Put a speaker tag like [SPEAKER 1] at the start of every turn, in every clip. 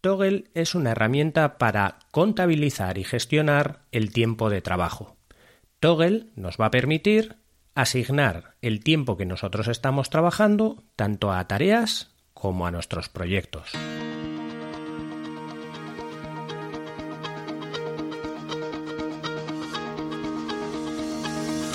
[SPEAKER 1] Toggle es una herramienta para contabilizar y gestionar el tiempo de trabajo. Toggle nos va a permitir asignar el tiempo que nosotros estamos trabajando tanto a tareas como a nuestros proyectos.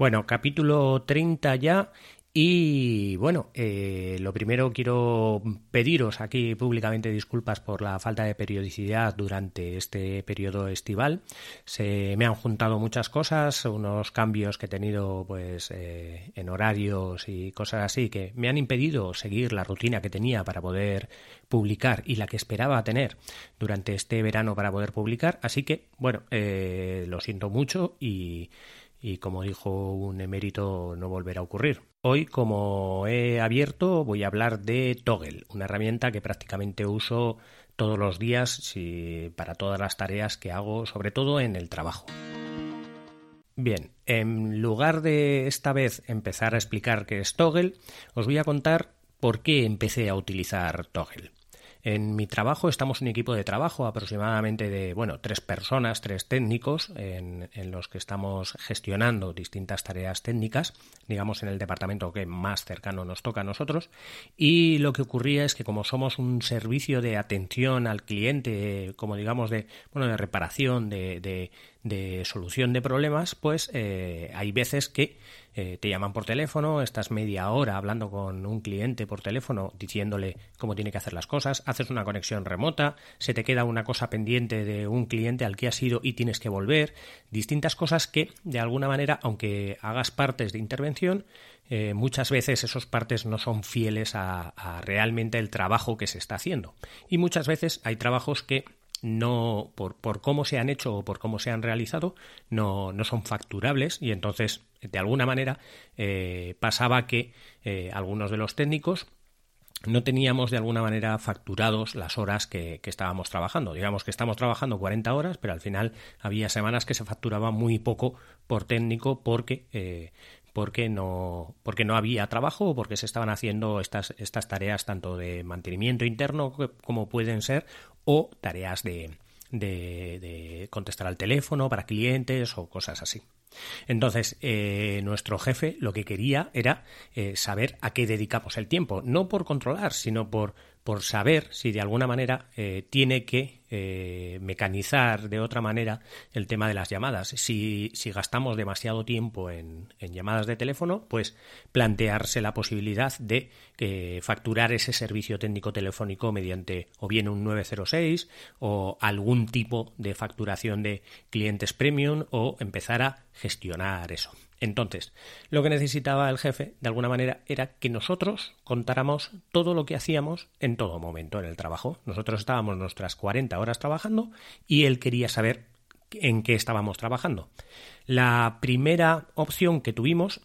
[SPEAKER 1] Bueno, capítulo 30 ya y bueno, eh, lo primero quiero pediros aquí públicamente disculpas por la falta de periodicidad durante este periodo estival. Se me han juntado muchas cosas, unos cambios que he tenido pues eh, en horarios y cosas así que me han impedido seguir la rutina que tenía para poder publicar y la que esperaba tener durante este verano para poder publicar. Así que bueno, eh, lo siento mucho y y como dijo un emérito no volverá a ocurrir. Hoy, como he abierto, voy a hablar de Toggle, una herramienta que prácticamente uso todos los días para todas las tareas que hago, sobre todo en el trabajo. Bien, en lugar de esta vez empezar a explicar qué es Toggle, os voy a contar por qué empecé a utilizar Toggle. En mi trabajo estamos un equipo de trabajo aproximadamente de, bueno, tres personas, tres técnicos en, los que estamos gestionando distintas tareas técnicas, digamos en el departamento que más cercano nos toca a nosotros. Y lo que ocurría es que como somos un servicio de atención al cliente, como digamos de, bueno, de reparación, de, de, solución de problemas, pues eh, hay veces que eh, te llaman por teléfono, estás media hora hablando con un cliente por teléfono diciéndole cómo tiene que hacer las cosas, haces una conexión remota, se te queda una cosa pendiente de un cliente al que has ido y tienes que volver, distintas cosas que de alguna manera, aunque hagas partes de intervención, eh, muchas veces esos partes no son fieles a, a realmente el trabajo que se está haciendo. Y muchas veces hay trabajos que no por, por, cómo se han hecho o por cómo se han realizado no, no son facturables y entonces de alguna manera eh, pasaba que eh, algunos de los técnicos no teníamos de alguna manera facturados las horas que, estábamos trabajando. Digamos que estamos trabajando 40 horas, pero al final había semanas que se facturaba muy poco por técnico porque eh, porque no, porque no había trabajo o porque se estaban haciendo estas, estas tareas tanto de mantenimiento interno como pueden ser o tareas de, de, contestar al teléfono para clientes o cosas así. Entonces, eh, nuestro jefe lo que quería era eh, saber a qué dedicamos el tiempo, no por controlar, sino por por saber si de alguna manera eh, tiene que eh, mecanizar de otra manera el tema de las llamadas. Si, si gastamos demasiado tiempo en, llamadas de teléfono, pues plantearse la posibilidad de eh, facturar ese servicio técnico telefónico mediante o bien un 906 o algún tipo de facturación de clientes premium o empezar a gestionar eso. Entonces, lo que necesitaba el jefe, de alguna manera, era que nosotros contáramos todo lo que hacíamos en todo momento en el trabajo. Nosotros estábamos nuestras 40 horas trabajando y él quería saber en qué estábamos trabajando. La primera opción que tuvimos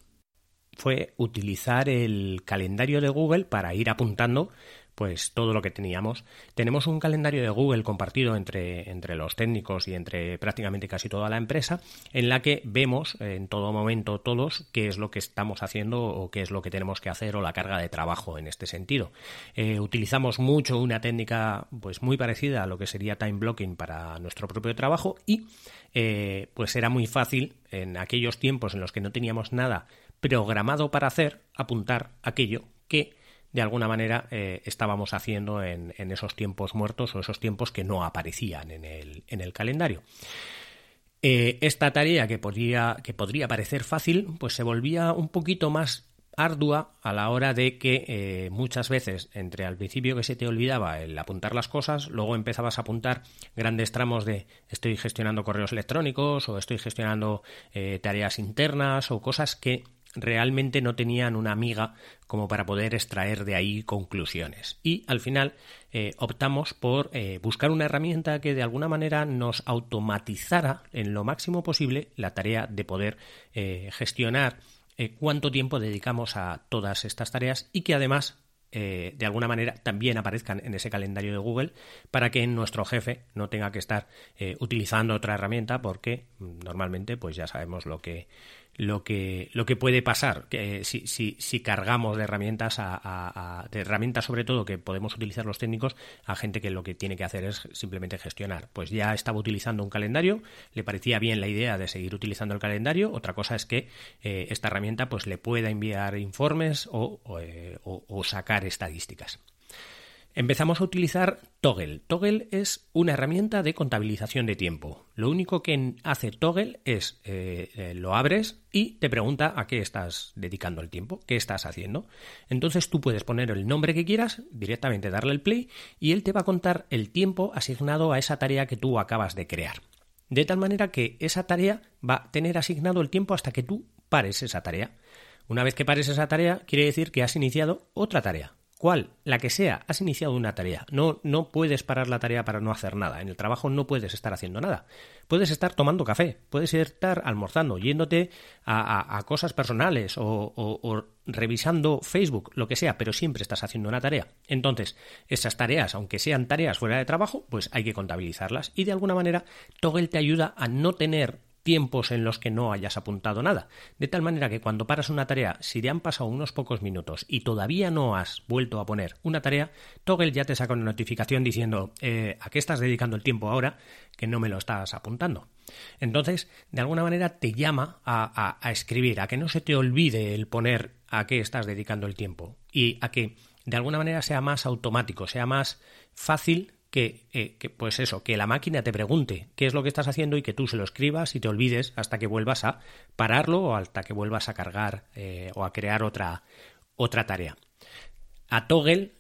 [SPEAKER 1] fue utilizar el calendario de Google para ir apuntando pues todo lo que teníamos. Tenemos un calendario de Google compartido entre, entre los técnicos y entre prácticamente casi toda la empresa, en la que vemos en todo momento todos qué es lo que estamos haciendo o qué es lo que tenemos que hacer o la carga de trabajo en este sentido. Eh, utilizamos mucho una técnica pues muy parecida a lo que sería time blocking para nuestro propio trabajo y eh, pues era muy fácil en aquellos tiempos en los que no teníamos nada programado para hacer, apuntar aquello que de alguna manera eh, estábamos haciendo en, esos tiempos muertos o esos tiempos que no aparecían en el, en el calendario. Eh, esta tarea que podría, que podría parecer fácil, pues se volvía un poquito más ardua a la hora de que eh, muchas veces entre al principio que se te olvidaba el apuntar las cosas, luego empezabas a apuntar grandes tramos de estoy gestionando correos electrónicos o estoy gestionando tareas internas o cosas que realmente no tenían una amiga como para poder extraer de ahí conclusiones. Y al final eh, optamos por eh, buscar una herramienta que de alguna manera nos automatizara en lo máximo posible la tarea de poder eh, gestionar cuánto tiempo dedicamos a todas estas tareas y que además de alguna manera también aparezcan en ese calendario de Google para que nuestro jefe no tenga que estar utilizando otra herramienta porque mm, normalmente pues ya sabemos lo que lo que, lo que puede pasar que si, si, si cargamos de herramientas a, de herramientas sobre todo que podemos utilizar los técnicos a gente que lo que tiene que hacer es simplemente gestionar. Pues ya estaba utilizando un calendario, le parecía bien la idea de seguir utilizando el calendario. Otra cosa es que eh, esta herramienta pues le pueda enviar informes o eh, sacar estadísticas. Empezamos a utilizar Toggle. Toggle es una herramienta de contabilización de tiempo. Lo único que hace Toggle es eh, eh, lo abres y te pregunta a qué estás dedicando el tiempo, qué estás haciendo. Entonces tú puedes poner el nombre que quieras, directamente darle el play y él te va a contar el tiempo asignado a esa tarea que tú acabas de crear. De tal manera que esa tarea va a tener asignado el tiempo hasta que tú pares esa tarea. Una vez que pares esa tarea, quiere decir que has iniciado otra tarea cual, la que sea, has iniciado una tarea. No, no puedes parar la tarea para no hacer nada. En el trabajo no puedes estar haciendo nada. Puedes estar tomando café, puedes estar almorzando, yéndote a, cosas personales o, revisando Facebook, lo que sea, pero siempre estás haciendo una tarea. Entonces, esas tareas, aunque sean tareas fuera de trabajo, pues hay que contabilizarlas. Y de alguna manera, Toggle te ayuda a no tener tiempos en los que no hayas apuntado nada. De tal manera que cuando paras una tarea, si te han pasado unos pocos minutos y todavía no has vuelto a poner una tarea, Toggle ya te saca una notificación diciendo eh, a qué estás dedicando el tiempo ahora que no me lo estás apuntando. Entonces, de alguna manera te llama a, a escribir, a que no se te olvide el poner a qué estás dedicando el tiempo y a que de alguna manera sea más automático, sea más fácil eh, que, pues eso, que la máquina te pregunte qué es lo que estás haciendo y que tú se lo escribas y te olvides hasta que vuelvas a pararlo o hasta que vuelvas a cargar eh, o a crear otra, otra tarea. A Toggle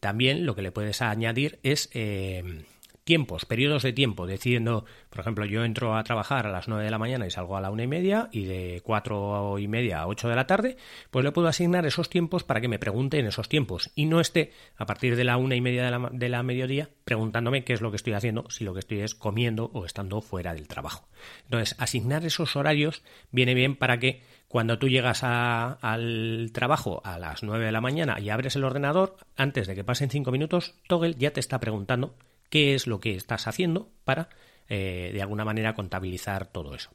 [SPEAKER 1] también lo que le puedes añadir es eh, tiempos, periodos de tiempo, decidiendo, por ejemplo, yo entro a trabajar a las 9 de la mañana y salgo a la una y media y de cuatro y media a 8 de la tarde, pues le puedo asignar esos tiempos para que me pregunte en esos tiempos y no esté a partir de la una y media de la, de la mediodía preguntándome qué es lo que estoy haciendo, si lo que estoy es comiendo o estando fuera del trabajo. Entonces, asignar esos horarios viene bien para que cuando tú llegas al trabajo a las 9 de la mañana y abres el ordenador, antes de que pasen 5 minutos, Toggle ya te está preguntando qué es lo que estás haciendo para eh, de alguna manera contabilizar todo eso.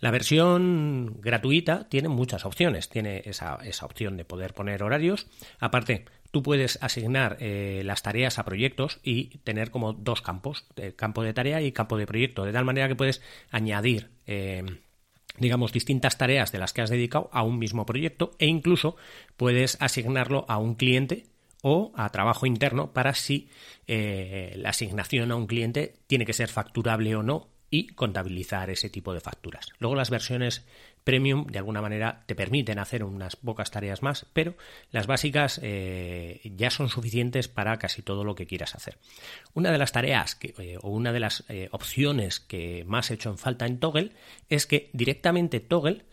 [SPEAKER 1] La versión gratuita tiene muchas opciones. Tiene esa, opción de poder poner horarios. Aparte, tú puedes asignar eh, las tareas a proyectos y tener como dos campos, eh, campo de tarea y campo de proyecto, de tal manera que puedes añadir digamos, distintas tareas de las que has dedicado a un mismo proyecto e incluso puedes asignarlo a un cliente o a trabajo interno para si eh, la asignación a un cliente tiene que ser facturable o no y contabilizar ese tipo de facturas. Luego las versiones premium de alguna manera te permiten hacer unas pocas tareas más, pero las básicas eh, ya son suficientes para casi todo lo que quieras hacer. Una de las tareas que, eh, o una de las opciones que más he hecho en falta en Toggle es que directamente Toggle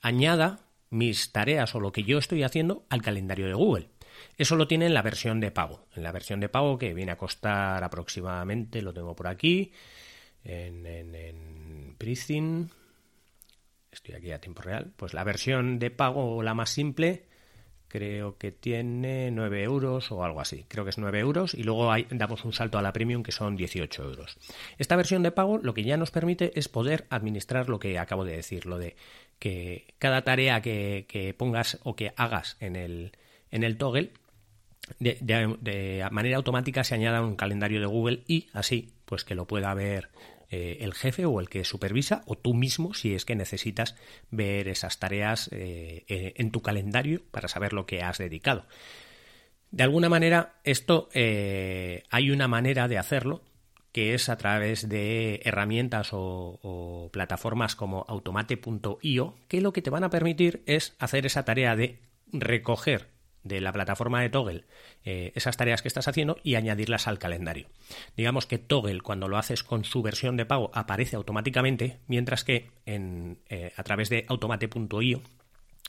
[SPEAKER 1] añada mis tareas o lo que yo estoy haciendo al calendario de Google. Eso lo tiene en la versión de pago. En la versión de pago que viene a costar aproximadamente, lo tengo por aquí, en, en, en Estoy aquí a tiempo real. Pues la versión de pago, la más simple, creo que tiene 9 euros o algo así. Creo que es 9 euros y luego damos un salto a la premium que son 18 euros. Esta versión de pago lo que ya nos permite es poder administrar lo que acabo de decir, lo de que cada tarea que, pongas o que hagas en el, en el toggle de, manera automática se añada un calendario de Google y así pues que lo pueda ver eh, el jefe o el que supervisa o tú mismo si es que necesitas ver esas tareas eh, eh, en tu calendario para saber lo que has dedicado. De alguna manera, esto hay una manera de hacerlo que es a través de herramientas o, plataformas como automate.io, que lo que te van a permitir es hacer esa tarea de recoger de la plataforma de Toggle eh, esas tareas que estás haciendo y añadirlas al calendario. Digamos que Toggle, cuando lo haces con su versión de pago, aparece automáticamente, mientras que en, eh, a través de automate.io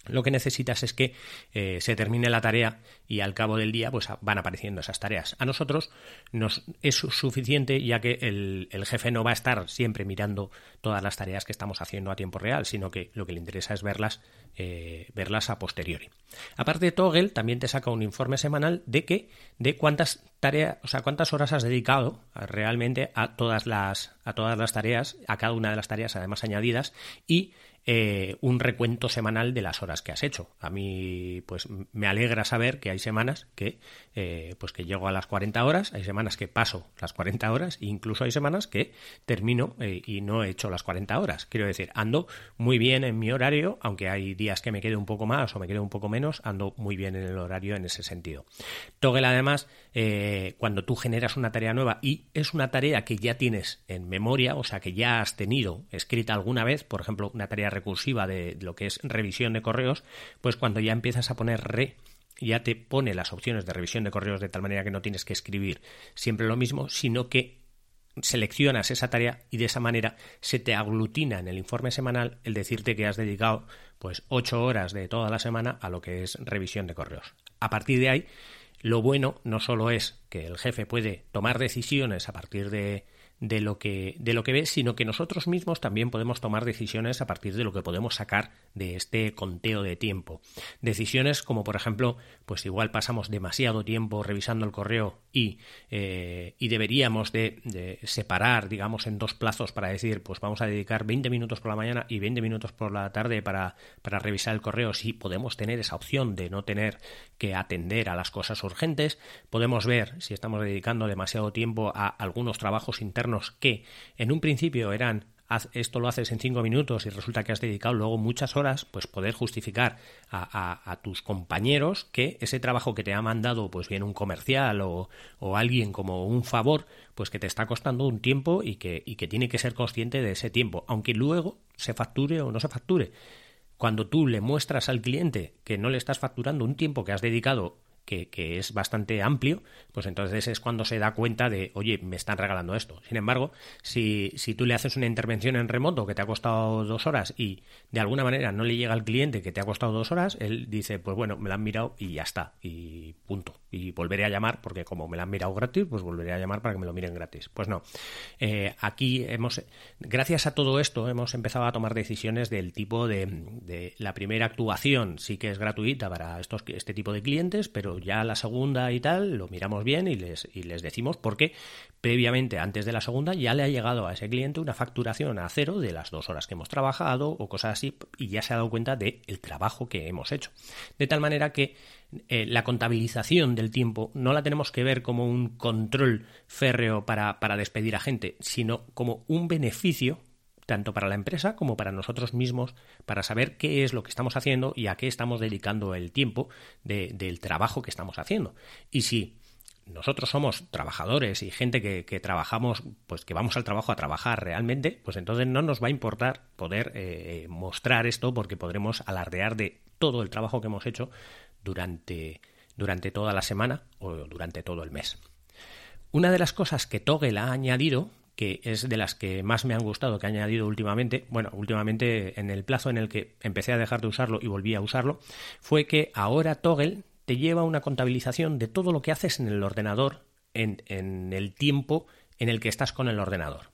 [SPEAKER 1] lo que necesitas es que eh, se termine la tarea y al cabo del día pues van apareciendo esas tareas. A nosotros nos es suficiente ya que el, jefe no va a estar siempre mirando todas las tareas que estamos haciendo a tiempo real, sino que lo que le interesa es verlas, eh, verlas a posteriori. Aparte, Toggle también te saca un informe semanal de que de cuántas tareas, o sea, cuántas horas has dedicado realmente a todas las a todas las tareas, a cada una de las tareas además añadidas y eh, un recuento semanal de las horas que has hecho. A mí, pues me alegra saber que hay semanas que, eh, pues que llego a las 40 horas, hay semanas que paso las 40 horas, e incluso hay semanas que termino eh, y no he hecho las 40 horas. Quiero decir, ando muy bien en mi horario, aunque hay días que me quede un poco más o me quede un poco menos, ando muy bien en el horario en ese sentido. Toggle, además, cuando tú generas una tarea nueva y es una tarea que ya tienes en memoria, o sea, que ya has tenido escrita alguna vez, por ejemplo, una tarea recursiva de lo que es revisión de correos, pues cuando ya empiezas a poner re ya te pone las opciones de revisión de correos de tal manera que no tienes que escribir siempre lo mismo, sino que seleccionas esa tarea y de esa manera se te aglutina en el informe semanal el decirte que has dedicado pues ocho horas de toda la semana a lo que es revisión de correos. A partir de ahí, lo bueno no solo es que el jefe puede tomar decisiones a partir de de lo que de lo que ves, sino que nosotros mismos también podemos tomar decisiones a partir de lo que podemos sacar de este conteo de tiempo. Decisiones como por ejemplo, pues igual pasamos demasiado tiempo revisando el correo y, eh, y deberíamos de, separar, digamos, en dos plazos para decir, pues vamos a dedicar 20 minutos por la mañana y 20 minutos por la tarde para, para revisar el correo. Si podemos tener esa opción de no tener que atender a las cosas urgentes, podemos ver si estamos dedicando demasiado tiempo a algunos trabajos internos que en un principio eran esto lo haces en cinco minutos y resulta que has dedicado luego muchas horas, pues poder justificar a, tus compañeros que ese trabajo que te ha mandado, pues bien un comercial o, alguien como un favor, pues que te está costando un tiempo y que, y que tiene que ser consciente de ese tiempo, aunque luego se facture o no se facture. Cuando tú le muestras al cliente que no le estás facturando un tiempo que has dedicado que, es bastante amplio, pues entonces es cuando se da cuenta de, oye, me están regalando esto. Sin embargo, si, si tú le haces una intervención en remoto que te ha costado dos horas y de alguna manera no le llega al cliente que te ha costado dos horas, él dice, pues bueno, me la han mirado y ya está, y punto. Y volveré a llamar, porque como me la han mirado gratis, pues volveré a llamar para que me lo miren gratis. Pues no. Eh, aquí hemos, gracias a todo esto, hemos empezado a tomar decisiones del tipo de, de la primera actuación, sí que es gratuita para estos, este tipo de clientes, pero ya la segunda y tal lo miramos bien y les, y les decimos porque previamente, antes de la segunda, ya le ha llegado a ese cliente una facturación a cero de las dos horas que hemos trabajado o cosas así y ya se ha dado cuenta del el trabajo que hemos hecho. De tal manera que eh, la contabilización del tiempo no la tenemos que ver como un control férreo para, para despedir a gente, sino como un beneficio tanto para la empresa como para nosotros mismos, para saber qué es lo que estamos haciendo y a qué estamos dedicando el tiempo del trabajo que estamos haciendo. Y si nosotros somos trabajadores y gente que, trabajamos, pues que vamos al trabajo a trabajar realmente, pues entonces no nos va a importar poder eh, mostrar esto porque podremos alardear de todo el trabajo que hemos hecho durante, durante toda la semana o durante todo el mes. Una de las cosas que Toggle ha añadido que es de las que más me han gustado que ha añadido últimamente, bueno, últimamente en el plazo en el que empecé a dejar de usarlo y volví a usarlo, fue que ahora Toggle te lleva una contabilización de todo lo que haces en el ordenador en, el tiempo en el que estás con el ordenador.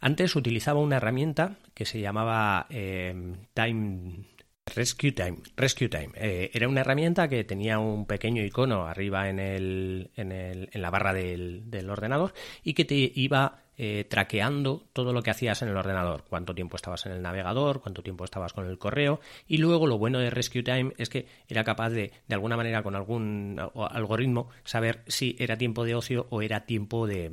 [SPEAKER 1] Antes utilizaba una herramienta que se llamaba eh, Time Rescue Time. Rescue Time. Eh, era una herramienta que tenía un pequeño icono arriba en, el, en, el, en la barra del, del, ordenador y que te iba eh, traqueando todo lo que hacías en el ordenador, cuánto tiempo estabas en el navegador, cuánto tiempo estabas con el correo y luego lo bueno de Rescue Time es que era capaz de, de alguna manera, con algún algoritmo, saber si era tiempo de ocio o era tiempo de,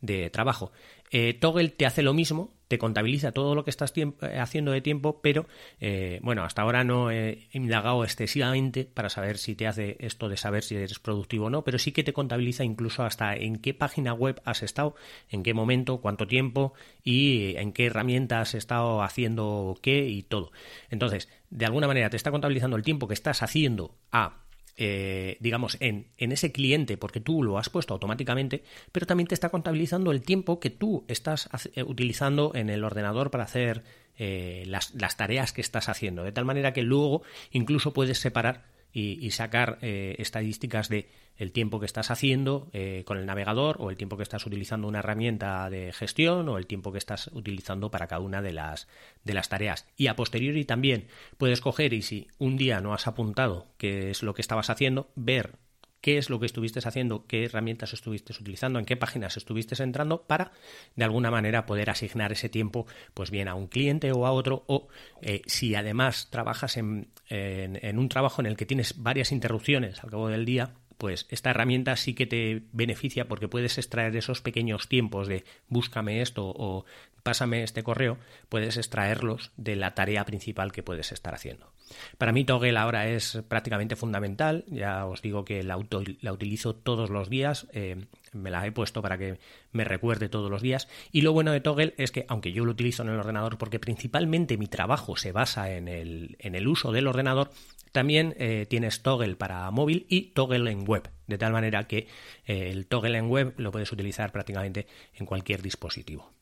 [SPEAKER 1] de trabajo. Eh, Toggle te hace lo mismo, te contabiliza todo lo que estás eh, haciendo de tiempo, pero eh, bueno, hasta ahora no he indagado excesivamente para saber si te hace esto de saber si eres productivo o no, pero sí que te contabiliza incluso hasta en qué página web has estado, en qué momento, cuánto tiempo y en qué herramienta has estado haciendo qué y todo. Entonces, de alguna manera te está contabilizando el tiempo que estás haciendo a eh, digamos, en, en, ese cliente porque tú lo has puesto automáticamente, pero también te está contabilizando el tiempo que tú estás eh, utilizando en el ordenador para hacer eh, las, las, tareas que estás haciendo. De tal manera que luego incluso puedes separar y, sacar eh, estadísticas de el tiempo que estás haciendo eh, con el navegador o el tiempo que estás utilizando una herramienta de gestión o el tiempo que estás utilizando para cada una de las, de las tareas. Y a posteriori también puedes coger y si un día no has apuntado qué es lo que estabas haciendo, ver qué es lo que estuviste haciendo, qué herramientas estuviste utilizando, en qué páginas estuviste entrando para de alguna manera poder asignar ese tiempo pues bien a un cliente o a otro o eh, si además trabajas en, en un trabajo en el que tienes varias interrupciones al cabo del día pues esta herramienta sí que te beneficia porque puedes extraer esos pequeños tiempos de búscame esto o pásame este correo, puedes extraerlos de la tarea principal que puedes estar haciendo. Para mí Toggle ahora es prácticamente fundamental, ya os digo que la, la utilizo todos los días, eh, me la he puesto para que me recuerde todos los días y lo bueno de Toggle es que aunque yo lo utilizo en el ordenador porque principalmente mi trabajo se basa en el, en el uso del ordenador, también eh, tienes toggle para móvil y toggle en web, de tal manera que eh, el toggle en web lo puedes utilizar prácticamente en cualquier dispositivo.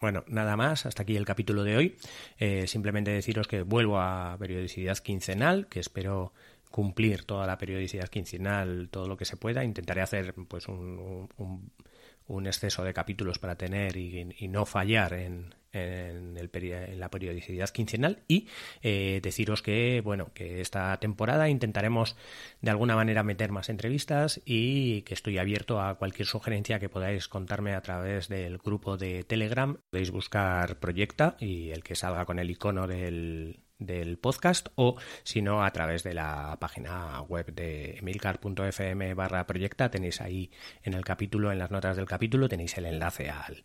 [SPEAKER 1] Bueno, nada más, hasta aquí el capítulo de hoy. Eh, simplemente deciros que vuelvo a periodicidad quincenal, que espero cumplir toda la periodicidad quincenal, todo lo que se pueda. Intentaré hacer pues un, un, exceso de capítulos para tener y no fallar en, en, el en, la periodicidad quincenal y eh, deciros que bueno que esta temporada intentaremos de alguna manera meter más entrevistas y que estoy abierto a cualquier sugerencia que podáis contarme a través del grupo de Telegram. Podéis buscar Proyecta y el que salga con el icono del, del podcast o si no a través de la página web de emilcar.fm barra proyecta. Tenéis ahí en el capítulo en las notas del capítulo tenéis el enlace al,